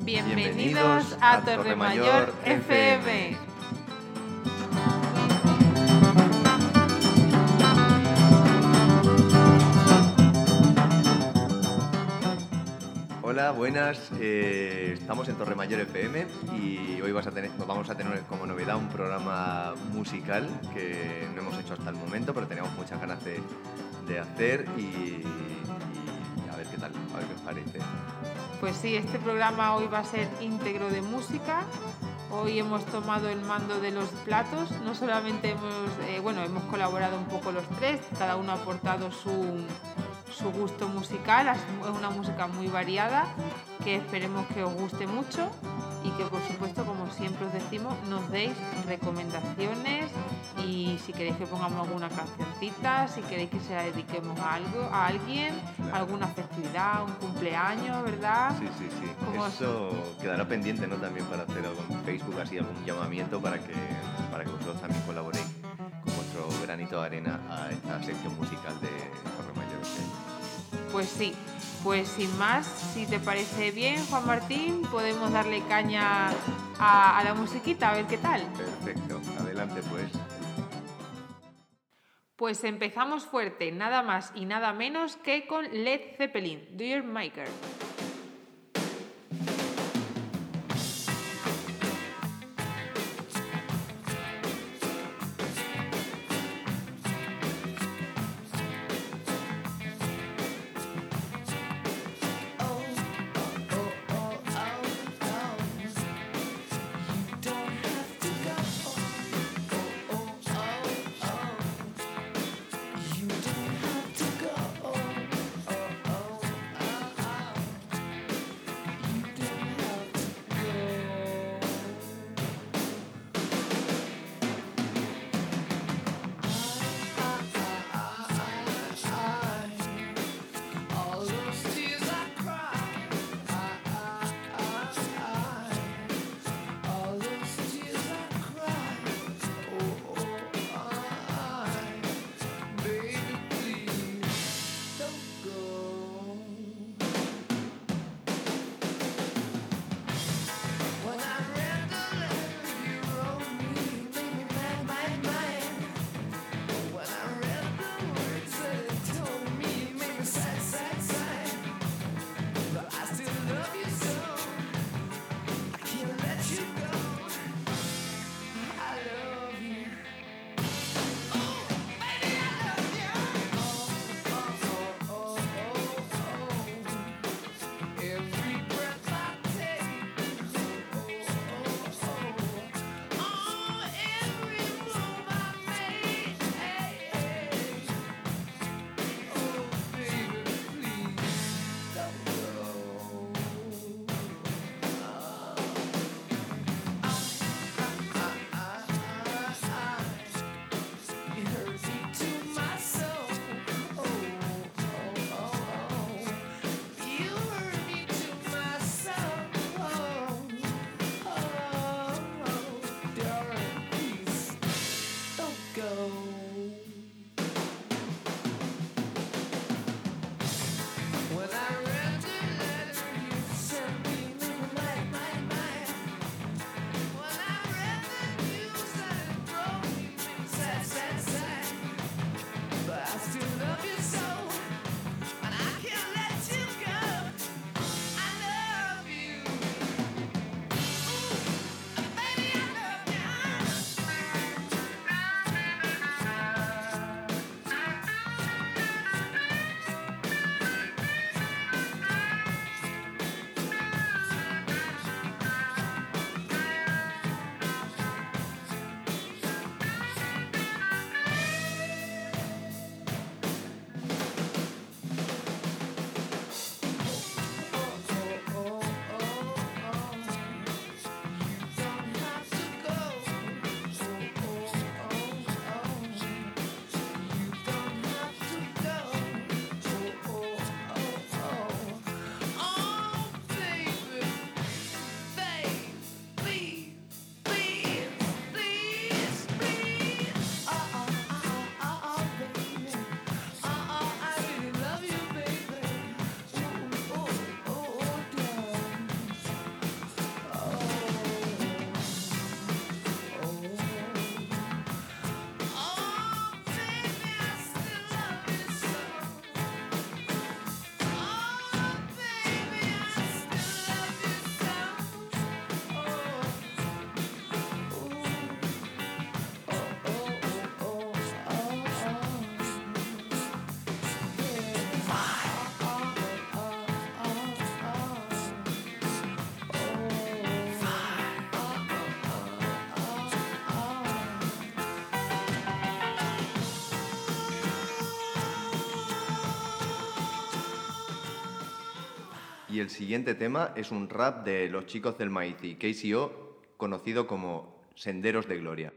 Bienvenidos a Torre Mayor FM. Hola, buenas. eh, estamos en Torre Mayor FM y hoy vamos a tener como novedad un programa musical que no hemos hecho hasta el momento, pero teníamos muchas ganas de, hacer y, y a ver qué tal, a ver qué os parece. Pues sí, este programa hoy va a ser íntegro de música. Hoy hemos tomado el mando de los platos. No solamente hemos, eh, bueno, hemos colaborado un poco los tres. Cada uno ha aportado su, su gusto musical. Es una música muy variada que esperemos que os guste mucho y que por supuesto, como siempre os decimos, nos deis recomendaciones y si queréis que pongamos alguna cancioncita, si queréis que se la dediquemos a algo, a alguien, Claro. alguna festividad, un cumpleaños, ¿verdad? Sí, sí, sí. Eso quedará pendiente, ¿no? También para hacer algo en Facebook, así algún llamamiento para que, para que vosotros también colaboréis con vuestro granito de arena a esta sección musical de. Pues sí, pues sin más, si te parece bien, Juan Martín, podemos darle caña a, a la musiquita, a ver qué tal. Perfecto, adelante pues. Pues empezamos fuerte, nada más y nada menos que con Led Zeppelin, Do Your Maker. Y el siguiente tema es un rap de los chicos del maíz y KCO, conocido como Senderos de Gloria.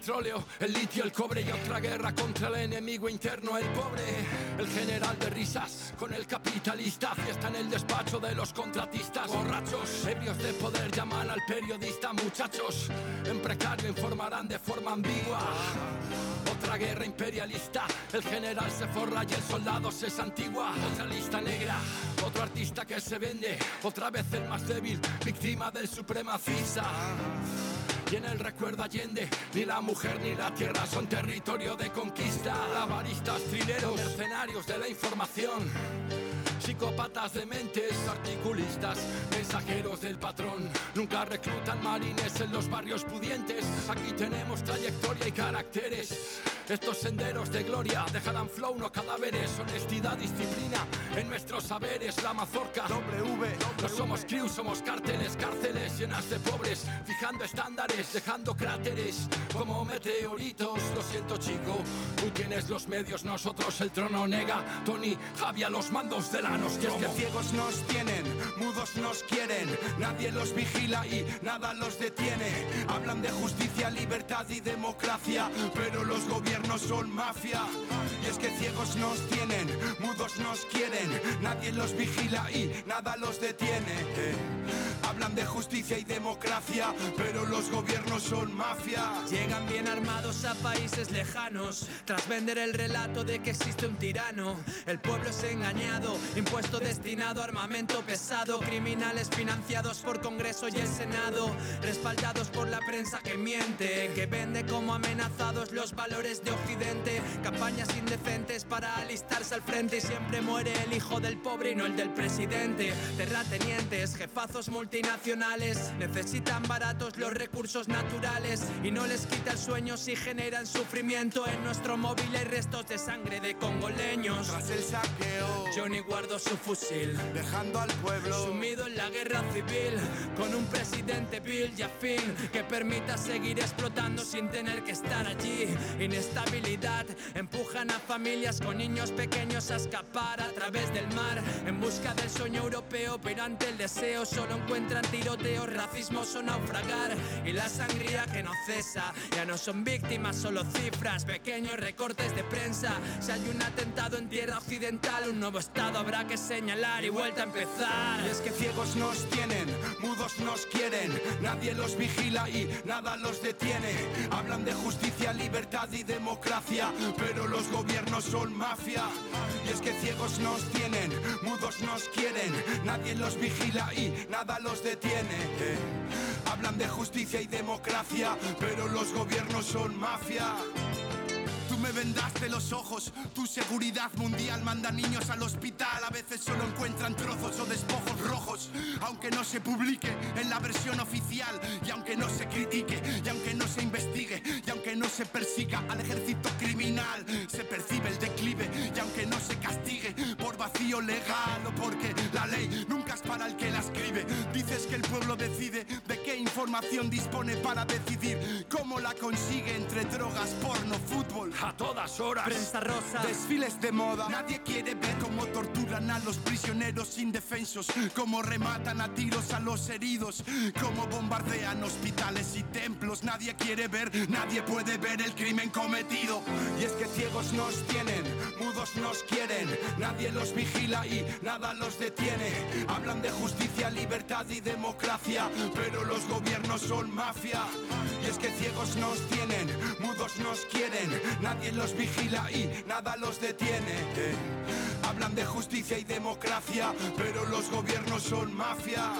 Petróleo, el litio, el cobre y otra guerra contra el enemigo interno, el pobre. El general de risas con el capitalista, fiesta en el despacho de los contratistas. Borrachos, ebrios de poder llaman al periodista, muchachos. En precario informarán de forma ambigua. Otra guerra imperialista, el general se forra y el soldado se santigua. Otra lista negra, otro artista que se vende, otra vez el más débil, víctima del supremacista. Y en el recuerdo Allende, ni la mujer ni la tierra son territorio de conquista. Lavaristas, trileros, mercenarios de la información. Psicópatas de mentes, articulistas, mensajeros del patrón. Nunca reclutan marines en los barrios pudientes. Aquí tenemos trayectoria y caracteres. Estos senderos de gloria dejarán flow, no cadáveres, honestidad, disciplina en nuestros saberes. La mazorca, W, no somos crew, somos cárteles, cárceles llenas de pobres, fijando estándares, dejando cráteres como meteoritos. Lo siento, chico, tú tienes los medios, nosotros el trono nega. Tony, Javi los mandos de la nos que ciegos nos tienen, mudos nos quieren, nadie los vigila y nada los detiene. Hablan de justicia, libertad y democracia, pero los gobiernos no son mafia. Y es que ciegos nos tienen, mudos nos quieren, nadie los vigila y nada los detiene. Hablan de justicia y democracia, pero los gobiernos son mafia. Llegan bien armados a países lejanos, tras vender el relato de que existe un tirano. El pueblo es engañado, impuesto destinado a armamento pesado, criminales financiados por Congreso y el Senado, respaldados por la prensa que miente, que vende como amenazados los valores de Occidente, campañas indecentes para alistarse al frente y siempre muere el hijo del pobre y no el del presidente. Terratenientes, jefazos multi nacionales necesitan baratos los recursos naturales y no les quita el sueño si generan sufrimiento en nuestro móvil hay restos de sangre de congoleños. Tras el saqueo, Johnny guardó su fusil, dejando al pueblo sumido en la guerra civil, con un presidente Bill y afín que permita seguir explotando sin tener que estar allí. Inestabilidad empujan a familias con niños pequeños a escapar a través del mar en busca del sueño europeo, pero ante el deseo solo encuentran entran tiroteos, racismo o naufragar y la sangría que no cesa. Ya no son víctimas, solo cifras, pequeños recortes de prensa. Si hay un atentado en tierra occidental, un nuevo estado habrá que señalar y vuelta a empezar. Y es que ciegos nos tienen, mudos nos quieren, nadie los vigila y nada los detiene. Hablan de justicia, libertad y democracia, pero los gobiernos son mafia. Y es que ciegos nos tienen, mudos nos quieren, nadie los vigila y nada los detiene. Hablan de justicia y democracia, pero los gobiernos son mafia me vendaste los ojos. Tu seguridad mundial manda niños al hospital. A veces solo encuentran trozos o despojos rojos. Aunque no se publique en la versión oficial. Y aunque no se critique. Y aunque no se investigue. Y aunque no se persiga al ejército criminal. Se percibe el declive. Y aunque no se castigue por vacío legal. O porque la ley nunca es para el que la escribe. Dices que el pueblo decide información dispone para decidir cómo la consigue entre drogas, porno, fútbol a todas horas. Prensa rosa, desfiles de moda. Nadie quiere ver cómo torturan a los prisioneros indefensos, cómo rematan a tiros a los heridos, cómo bombardean hospitales y templos. Nadie quiere ver, nadie puede ver el crimen cometido. Y es que ciegos nos tienen, mudos nos quieren, nadie los vigila y nada los detiene. Hablan de justicia, libertad y democracia, pero los gobiernos son mafia. Y es que ciegos nos tienen, mudos nos quieren, nadie los vigila y nada los detiene. Hablan de justicia y democracia, pero los gobiernos son mafia.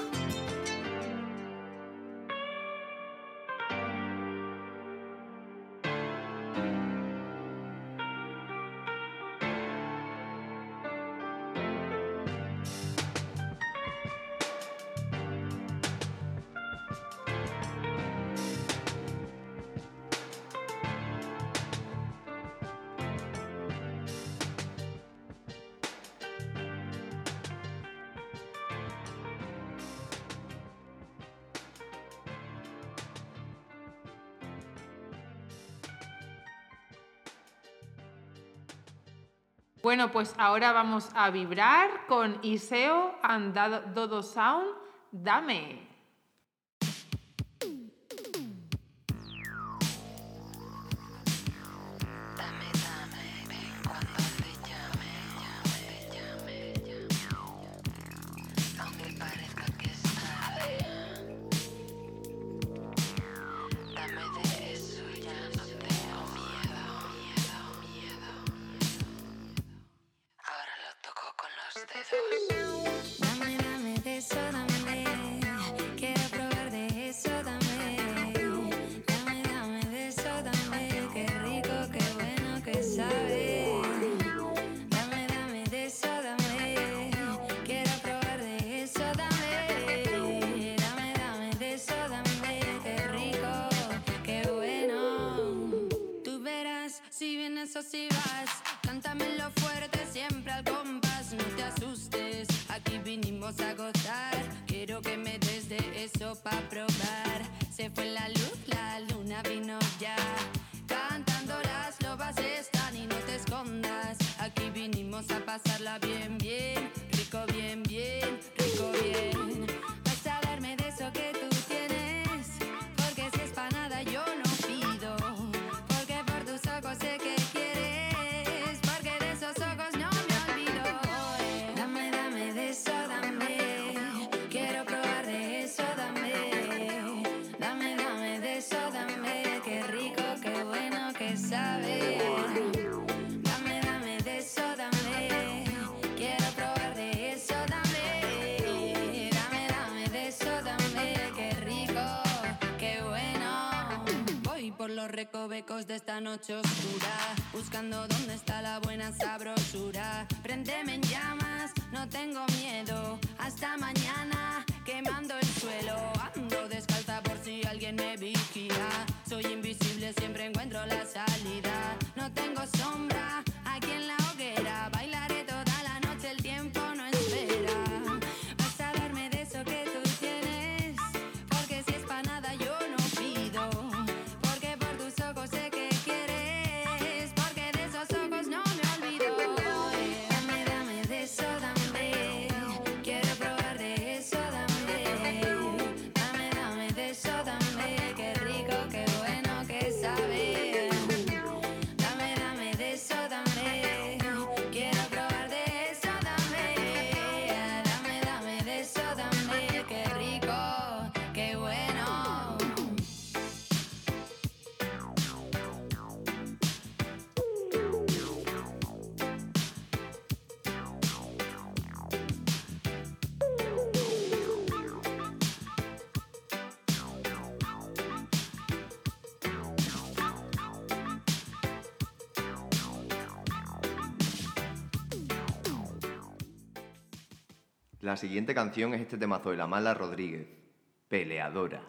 Bueno, pues ahora vamos a vibrar con Iseo and Dodo Sound. Dame. de esta noche oscura, buscando dónde está la buena sabrosura. Prendeme en llamas, no tengo miedo, hasta mañana quemando el suelo. Ando descalza por si alguien me vigila, soy invisible, siempre encuentro la salida. No tengo sombra La siguiente canción es este temazo de la mala Rodríguez, Peleadora.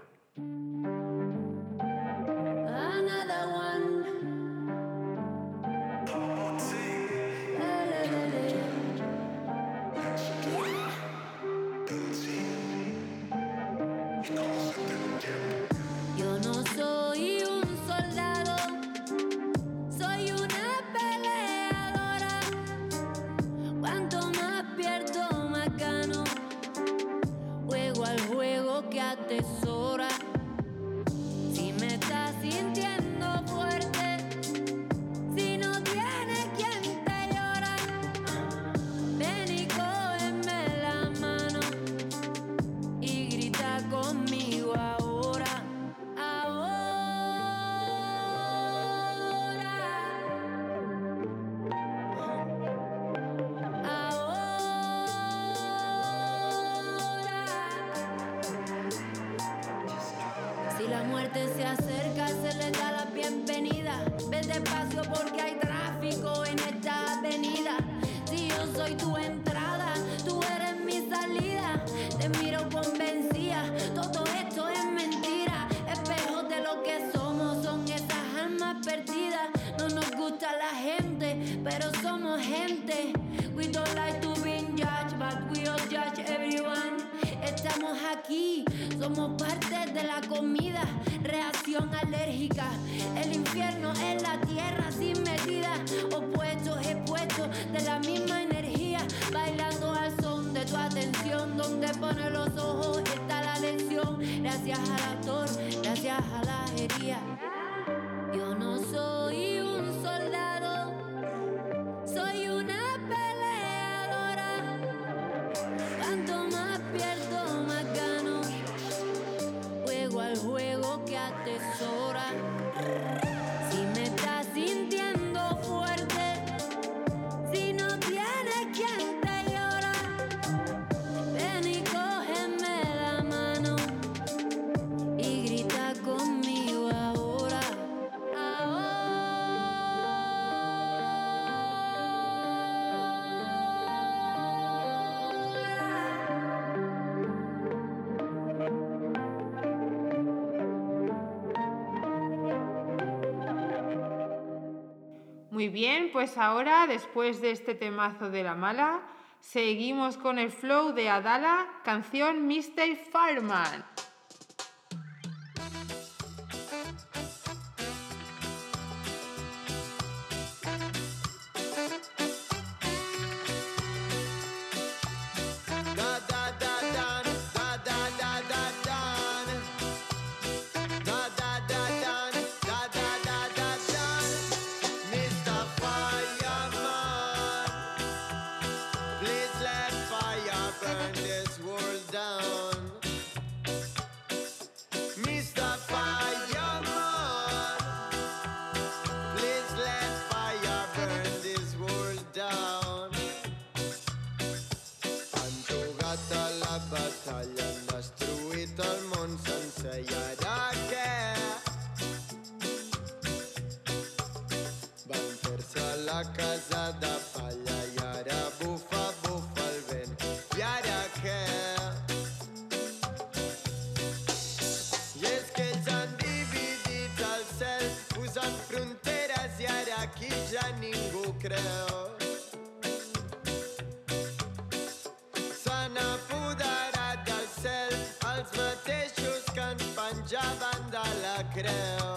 se acerca, se le da la bienvenida. Ve despacio porque hay tráfico en esta avenida. Si yo soy tu enemigo, bien, pues ahora, después de este temazo de la mala, seguimos con el flow de Adala, canción Mr. Fireman. la casa de palla i ara bufa, bufa el vent. I ara què? I és que ells han dividit el cel posant fronteres i ara aquí ja ningú creu. S'han apoderat del cel els mateixos que ens penjaven de la creu.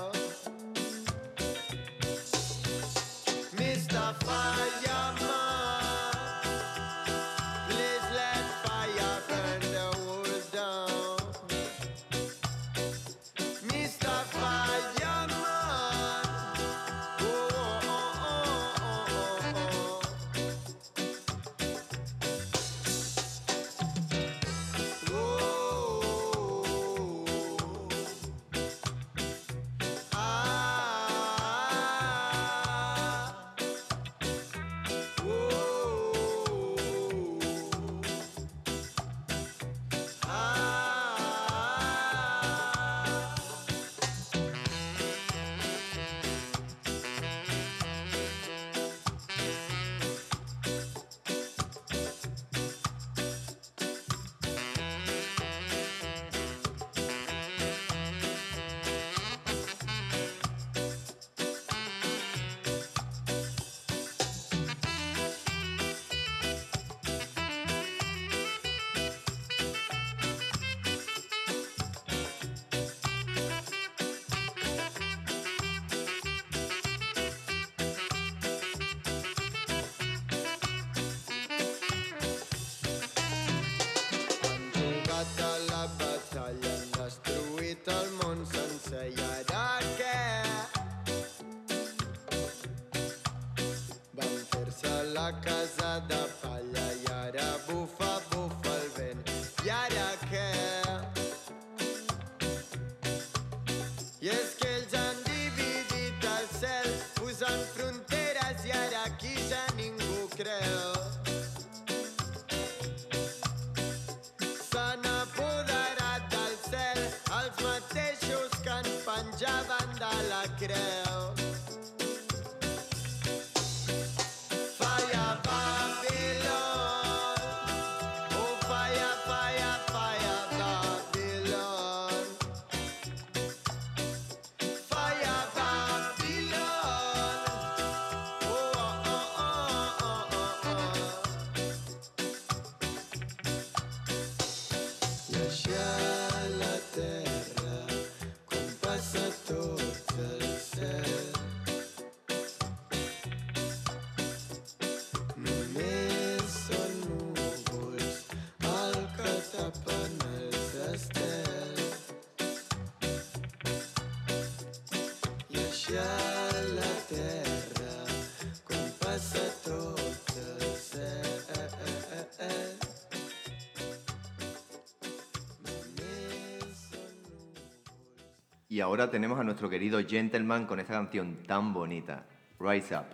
Y ahora tenemos a nuestro querido Gentleman con esta canción tan bonita, Rise Up.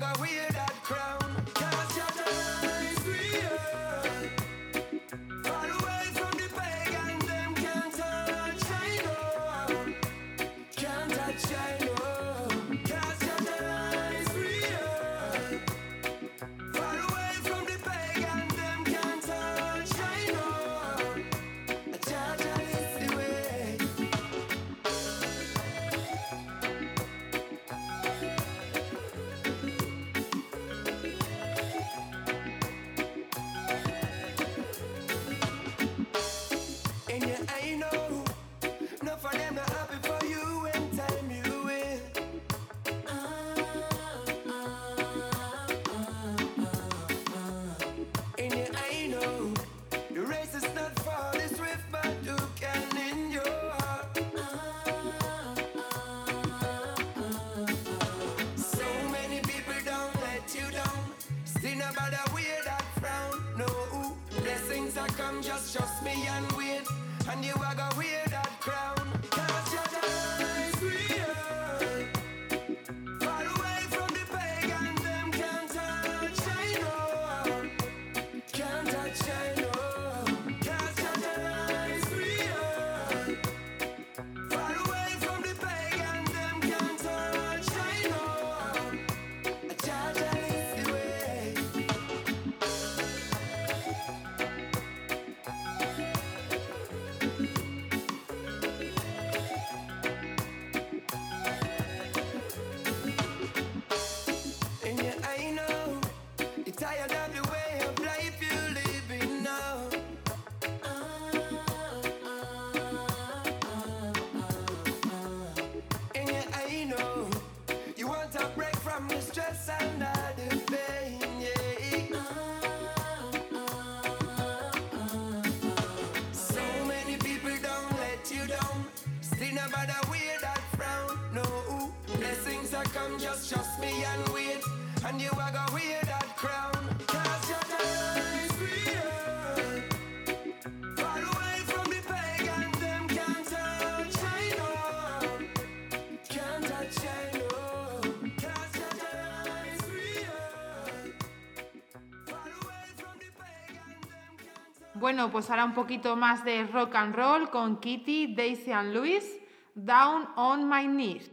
got wear that crown. Bueno, pues ahora un poquito más de rock and roll con Kitty, Daisy and Luis, Down on My Knees.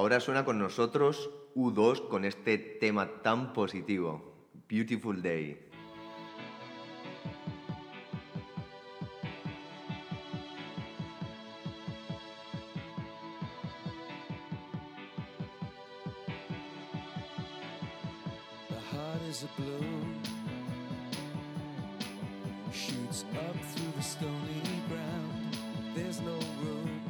Ahora suena con nosotros U2 con este tema tan positivo, Beautiful Day. Shoots up through the stony ground. There's no room.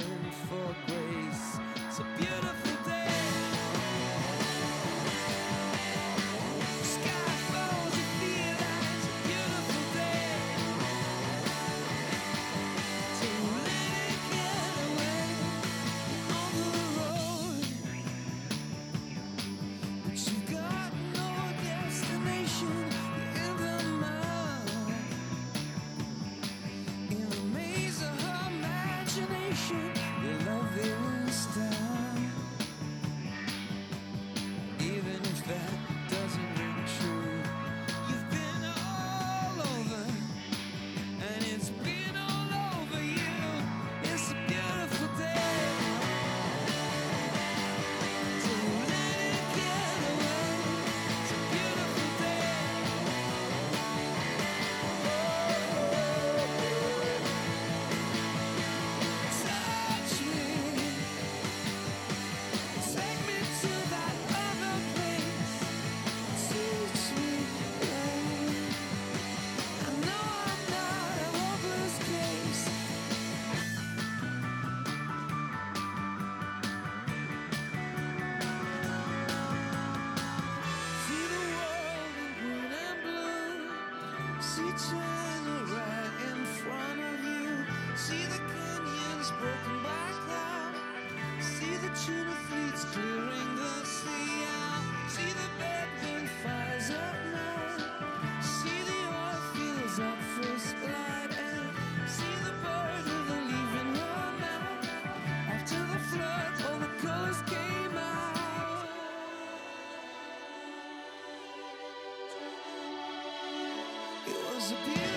disappear.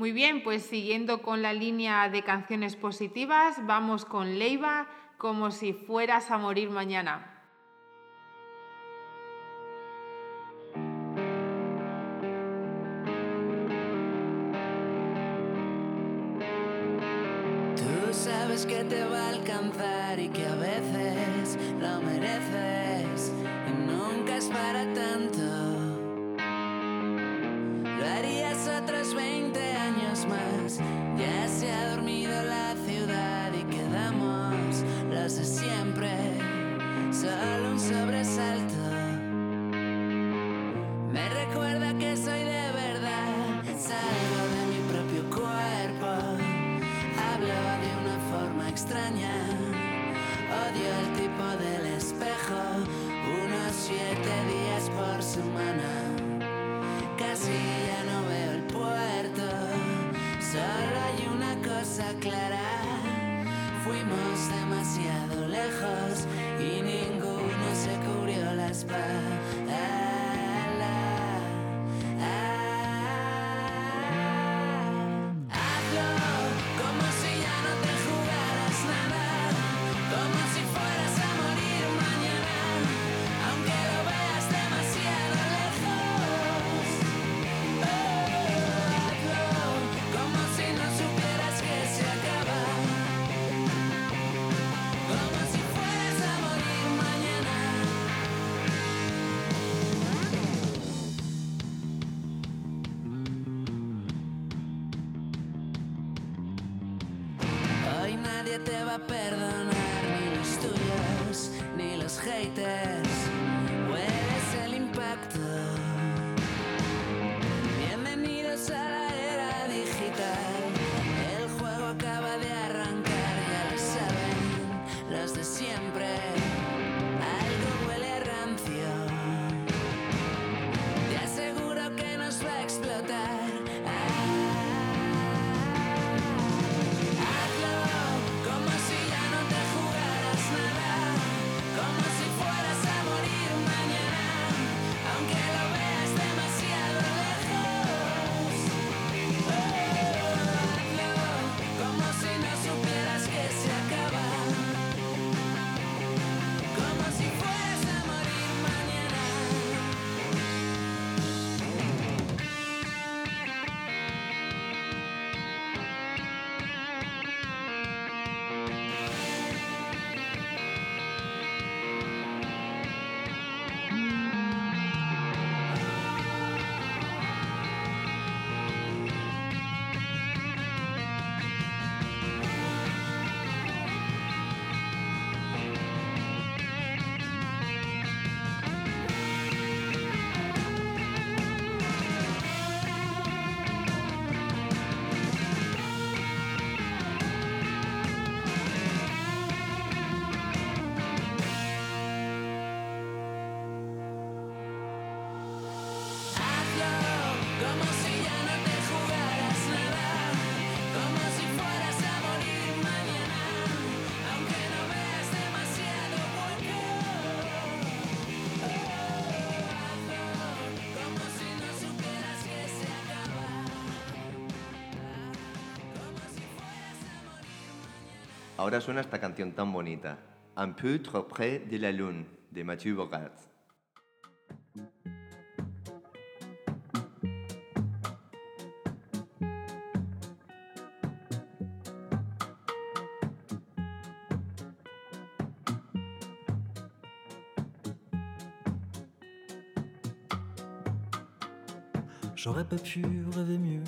Muy bien, pues siguiendo con la línea de canciones positivas, vamos con Leiva, como si fueras a morir mañana. sobresalta. Ahora suena esta canción tan bonita. Un peu trop près de la lune, de Mathieu Bogart. J'aurais pas pu rêver mieux.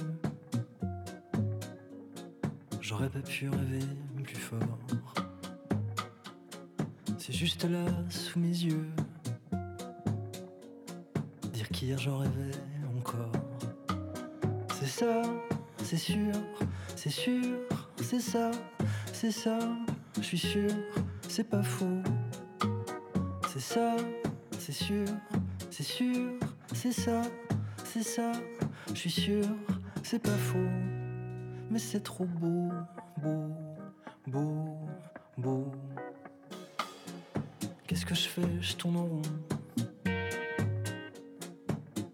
J'aurais pas pu rêver C'est juste là, sous mes yeux. Dire qu'hier j'en rêvais encore. C'est ça, c'est sûr, c'est sûr, c'est ça, c'est ça, je suis sûr, c'est pas faux. C'est ça, c'est sûr, c'est sûr, c'est ça, c'est ça, je suis sûr, c'est pas faux. Mais c'est trop beau, beau, beau, beau. Qu'est-ce que je fais? Je tourne en rond.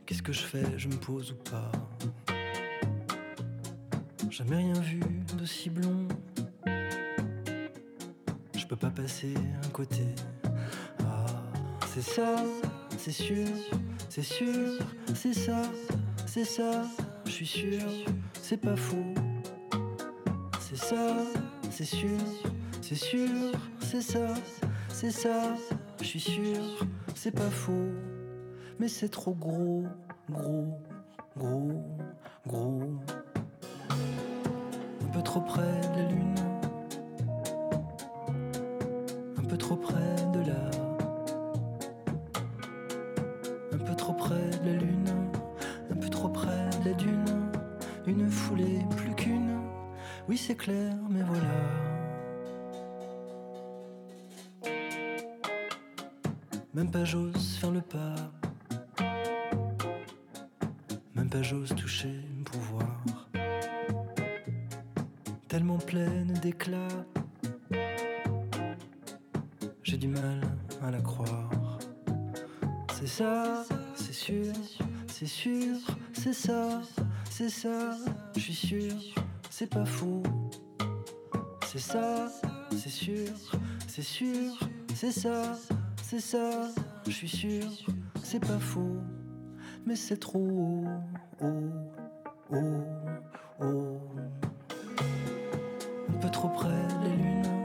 Qu'est-ce que je fais? Je me pose ou pas? Jamais rien vu d'aussi blond. Je peux pas passer un côté. Ah, c'est ça, c'est sûr, c'est sûr, c'est ça, c'est ça, je suis sûr, c'est pas faux. C'est ça, c'est sûr, c'est sûr, c'est ça, c'est ça, je suis sûr, c'est pas faux. Mais c'est trop gros, gros, gros, gros. Un peu trop près de la lune. Un peu trop près de là. Un peu trop près de la lune. Un peu trop près de la dune. Une foulée plus qu'une. Oui, c'est clair, Même pas j'ose faire le pas. Même pas j'ose toucher pour voir. Tellement pleine d'éclat. J'ai du mal à la croire. C'est ça, c'est sûr, c'est sûr, c'est ça, c'est ça, je suis sûr, c'est pas faux. C'est ça, c'est sûr, c'est sûr, c'est ça, c'est ça, je suis sûr, c'est pas faux. Mais c'est trop haut, haut, haut, haut. Un peu trop près de la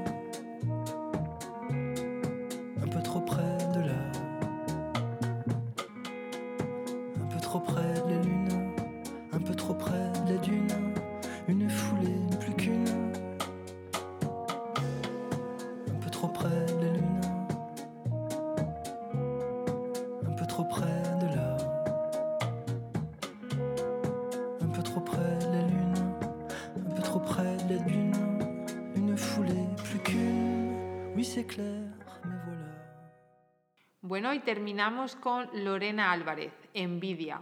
terminamos con Lorena Álvarez, Envidia.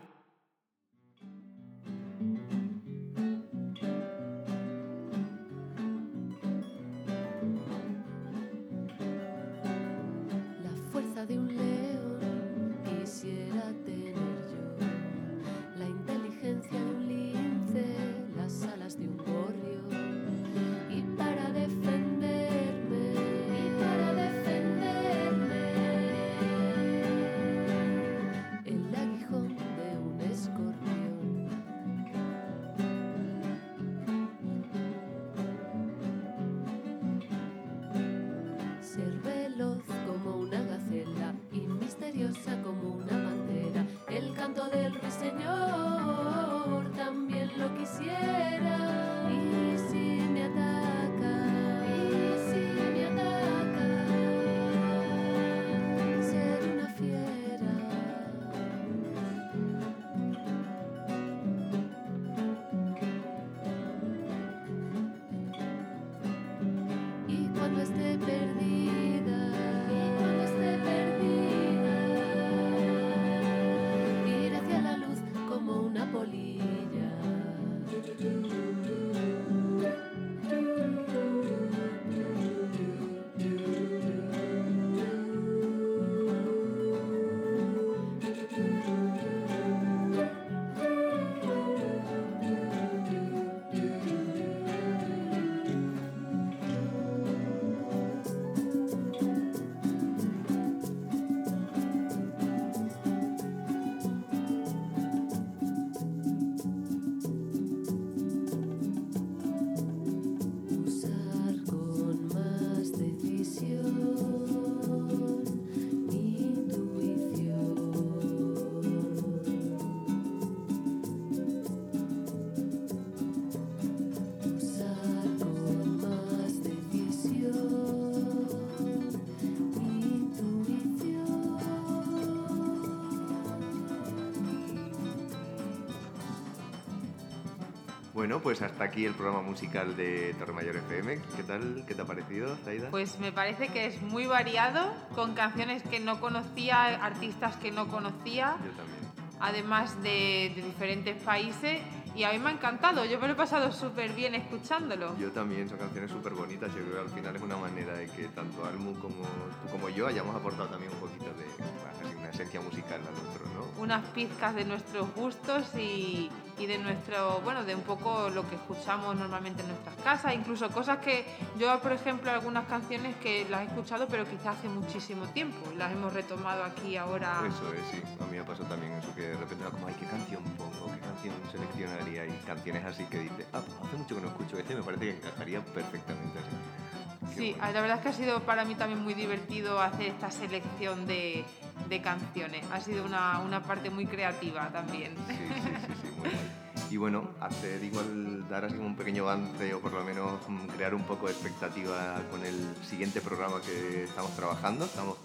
Bueno, pues hasta aquí el programa musical de Torre Mayor FM. ¿Qué tal? ¿Qué te ha parecido, Zaida? Pues me parece que es muy variado, con canciones que no conocía, artistas que no conocía, Yo también. además de, de diferentes países. Y a mí me ha encantado, yo me lo he pasado súper bien escuchándolo. Yo también, son canciones súper bonitas. Yo creo que al final es una manera de que tanto Almu como tú como yo hayamos aportado también un poquito de una esencia musical al otro, ¿no? Unas pizcas de nuestros gustos y, y de nuestro, bueno, de un poco lo que escuchamos normalmente en nuestras casas, incluso cosas que yo, por ejemplo, algunas canciones que las he escuchado, pero quizás hace muchísimo tiempo, las hemos retomado aquí ahora. Eso es, sí. A mí me pasó también eso, que de repente era como, ay, ¿qué canción pongo? ¿Qué canción seleccionaría? Y canciones así que dices, ah, pues hace mucho que no escucho este, me parece que encajaría perfectamente así. Qué Sí, bueno. la verdad es que ha sido para mí también muy divertido hacer esta selección de, de canciones. Ha sido una, una parte muy creativa también. Sí, sí, sí, sí, muy guay. Y bueno, hacer igual, dar así un pequeño avance o por lo menos mm, crear un poco de expectativa con el siguiente programa que estamos trabajando. Estamos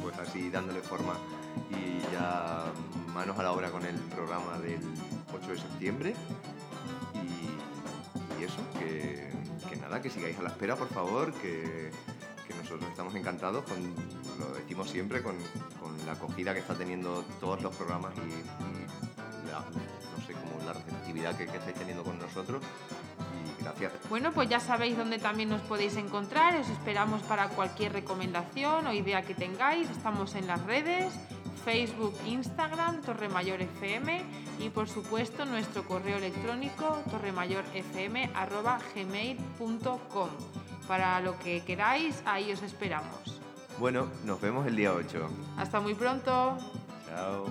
pues así dándole forma y ya manos a la obra con el programa del 8 de septiembre. Y, y eso, que, que nada, que sigáis a la espera, por favor, que, que nosotros estamos encantados, con, lo decimos siempre, con, la acogida que está teniendo todos los programas y, la, no sé, como la receptividad que, que estáis teniendo con nosotros. Y gracias. Bueno, pues ya sabéis dónde también nos podéis encontrar. Os esperamos para cualquier recomendación o idea que tengáis. Estamos en las redes, Facebook, Instagram, Torre Mayor FM y por supuesto nuestro correo electrónico torremayorfm@gmail.com. Para lo que queráis, ahí os esperamos. Bueno, nos vemos el día 8. Hasta muy pronto. Chao.